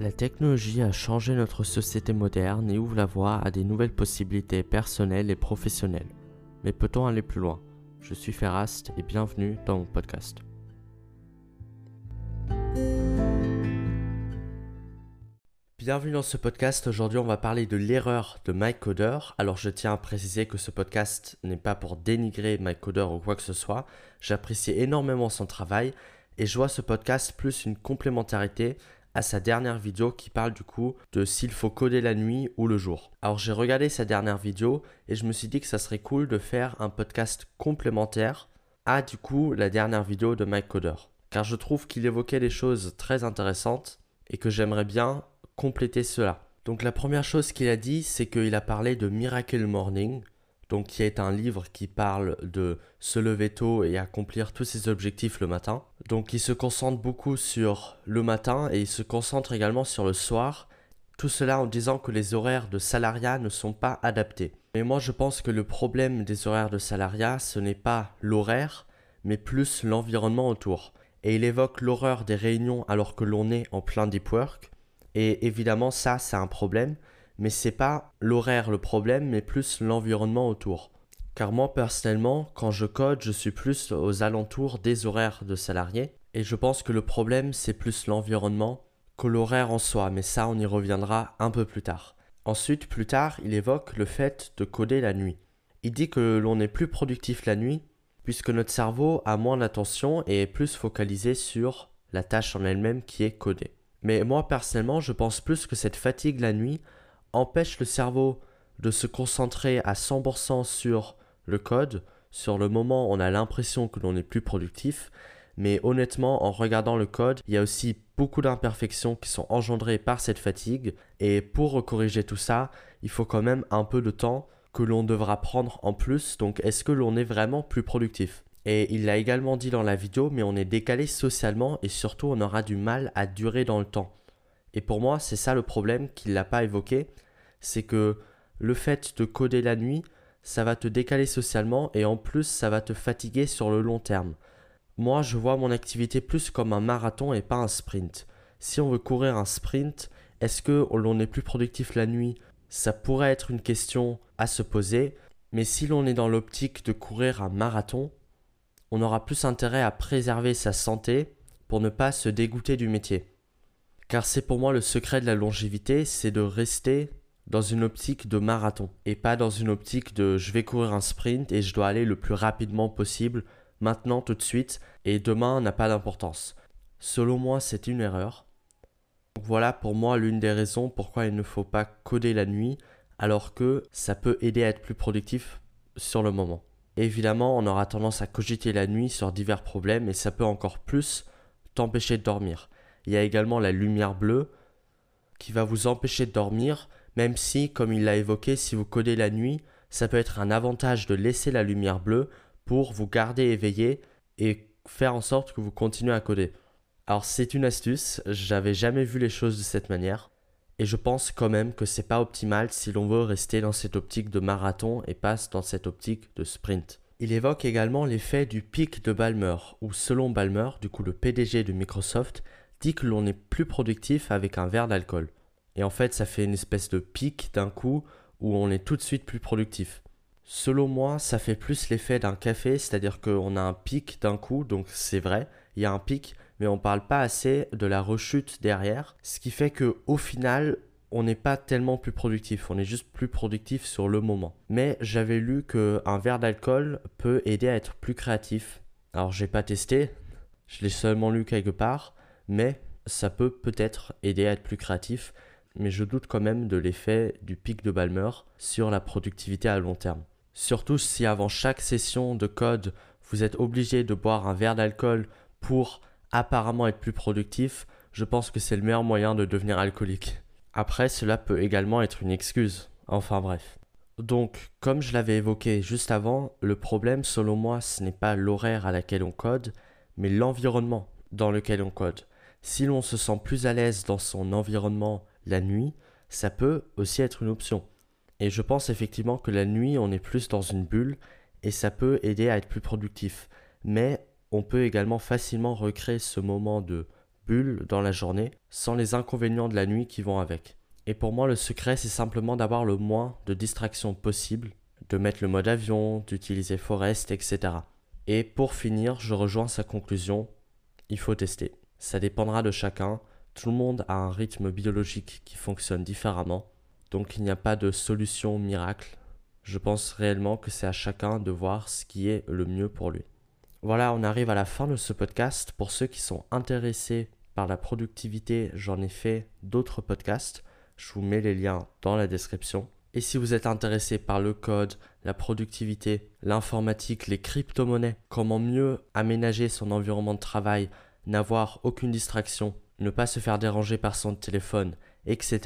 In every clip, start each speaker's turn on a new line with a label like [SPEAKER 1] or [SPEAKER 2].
[SPEAKER 1] La technologie a changé notre société moderne et ouvre la voie à des nouvelles possibilités personnelles et professionnelles. Mais peut-on aller plus loin? Je suis Ferrast et bienvenue dans mon podcast. Bienvenue dans ce podcast. Aujourd'hui, on va parler de l'erreur de Mike Coder. Alors, je tiens à préciser que ce podcast n'est pas pour dénigrer Mike Coder ou quoi que ce soit. J'apprécie énormément son travail et je vois ce podcast plus une complémentarité à sa dernière vidéo qui parle du coup de s'il faut coder la nuit ou le jour. Alors j'ai regardé sa dernière vidéo et je me suis dit que ça serait cool de faire un podcast complémentaire à du coup la dernière vidéo de Mike Coder. Car je trouve qu'il évoquait des choses très intéressantes et que j'aimerais bien compléter cela. Donc la première chose qu'il a dit, c'est qu'il a parlé de Miracle Morning, donc qui est un livre qui parle de se lever tôt et accomplir tous ses objectifs le matin. Donc il se concentre beaucoup sur le matin et il se concentre également sur le soir. Tout cela en disant que les horaires de salariat ne sont pas adaptés. Mais moi je pense que le problème des horaires de salariat, ce n'est pas l'horaire, mais plus l'environnement autour. Et il évoque l'horreur des réunions alors que l'on est en plein deep work. Et évidemment ça, c'est un problème mais c'est pas l'horaire le problème, mais plus l'environnement autour. Car moi personnellement, quand je code, je suis plus aux alentours des horaires de salariés, et je pense que le problème c'est plus l'environnement que l'horaire en soi, mais ça on y reviendra un peu plus tard. Ensuite, plus tard, il évoque le fait de coder la nuit. Il dit que l'on est plus productif la nuit, puisque notre cerveau a moins d'attention et est plus focalisé sur la tâche en elle-même qui est codée. Mais moi personnellement, je pense plus que cette fatigue la nuit empêche le cerveau de se concentrer à 100% sur le code. Sur le moment, on a l'impression que l'on est plus productif. Mais honnêtement, en regardant le code, il y a aussi beaucoup d'imperfections qui sont engendrées par cette fatigue. Et pour corriger tout ça, il faut quand même un peu de temps que l'on devra prendre en plus. Donc est-ce que l'on est vraiment plus productif? Et il l'a également dit dans la vidéo, mais on est décalé socialement et surtout on aura du mal à durer dans le temps. Et pour moi, c'est ça le problème qu'il n'a pas évoqué, c'est que le fait de coder la nuit, ça va te décaler socialement et en plus ça va te fatiguer sur le long terme. Moi, je vois mon activité plus comme un marathon et pas un sprint. Si on veut courir un sprint, est-ce que l'on est plus productif la nuit? Ça pourrait être une question à se poser, mais si l'on est dans l'optique de courir un marathon, on aura plus intérêt à préserver sa santé pour ne pas se dégoûter du métier. Car c'est pour moi le secret de la longévité, c'est de rester dans une optique de marathon et pas dans une optique de je vais courir un sprint et je dois aller le plus rapidement possible maintenant tout de suite et demain n'a pas d'importance. Selon moi, c'est une erreur. voilà pour moi l'une des raisons pourquoi il ne faut pas coder la nuit alors que ça peut aider à être plus productif sur le moment. évidemment, on aura tendance à cogiter la nuit sur divers problèmes et ça peut encore plus t'empêcher de dormir. Il y a également la lumière bleue qui va vous empêcher de dormir, même si, comme il l'a évoqué, si vous codez la nuit, ça peut être un avantage de laisser la lumière bleue pour vous garder éveillé et faire en sorte que vous continuez à coder. Alors c'est une astuce, j'avais jamais vu les choses de cette manière et je pense quand même que c'est pas optimal si l'on veut rester dans cette optique de marathon et passe dans cette optique de sprint. Il évoque également l'effet du pic de Balmer, où selon Balmer, du coup le PDG de Microsoft, dit que l'on est plus productif avec un verre d'alcool. Et en fait, ça fait une espèce de pic d'un coup où on est tout de suite plus productif. Selon moi, ça fait plus l'effet d'un café, c'est-à-dire qu'on a un pic d'un coup, donc c'est vrai, il y a un pic, mais on parle pas assez de la rechute derrière, ce qui fait que au final, on n'est pas tellement plus productif, on est juste plus productif sur le moment. Mais j'avais lu qu'un verre d'alcool peut aider à être plus créatif. Alors j'ai pas testé, je l'ai seulement lu quelque part, mais ça peut peut-être aider à être plus créatif, mais je doute quand même de l'effet du pic de Balmer sur la productivité à long terme. Surtout si avant chaque session de code, vous êtes obligé de boire un verre d'alcool pour apparemment être plus productif, je pense que c'est le meilleur moyen de devenir alcoolique. Après, cela peut également être une excuse. Enfin bref. Donc, comme je l'avais évoqué juste avant, le problème selon moi, ce n'est pas l'horaire à laquelle on code, mais l'environnement dans lequel on code. Si l'on se sent plus à l'aise dans son environnement la nuit, ça peut aussi être une option. Et je pense effectivement que la nuit, on est plus dans une bulle et ça peut aider à être plus productif. Mais on peut également facilement recréer ce moment de bulle dans la journée sans les inconvénients de la nuit qui vont avec. Et pour moi, le secret, c'est simplement d'avoir le moins de distractions possible, de mettre le mode avion, d'utiliser Forest, etc. Et pour finir, je rejoins sa conclusion, il faut tester. Ça dépendra de chacun, tout le monde a un rythme biologique qui fonctionne différemment, donc il n'y a pas de solution miracle. Je pense réellement que c'est à chacun de voir ce qui est le mieux pour lui. Voilà, on arrive à la fin de ce podcast. Pour ceux qui sont intéressés par la productivité, j'en ai fait d'autres podcasts. Je vous mets les liens dans la description. Et si vous êtes intéressé par le code, la productivité, l'informatique, les crypto-monnaies, comment mieux aménager son environnement de travail, n'avoir aucune distraction, ne pas se faire déranger par son téléphone, etc.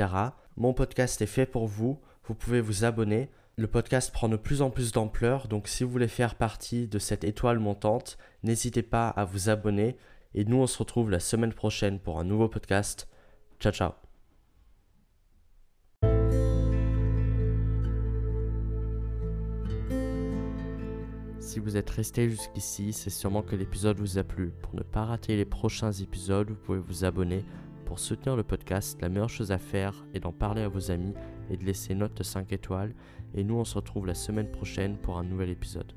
[SPEAKER 1] Mon podcast est fait pour vous. Vous pouvez vous abonner. Le podcast prend de plus en plus d'ampleur, donc si vous voulez faire partie de cette étoile montante, n'hésitez pas à vous abonner. Et nous, on se retrouve la semaine prochaine pour un nouveau podcast. Ciao, ciao. Si vous êtes resté jusqu'ici, c'est sûrement que l'épisode vous a plu. Pour ne pas rater les prochains épisodes, vous pouvez vous abonner. Pour soutenir le podcast, la meilleure chose à faire est d'en parler à vos amis et de laisser une note de 5 étoiles. Et nous, on se retrouve la semaine prochaine pour un nouvel épisode.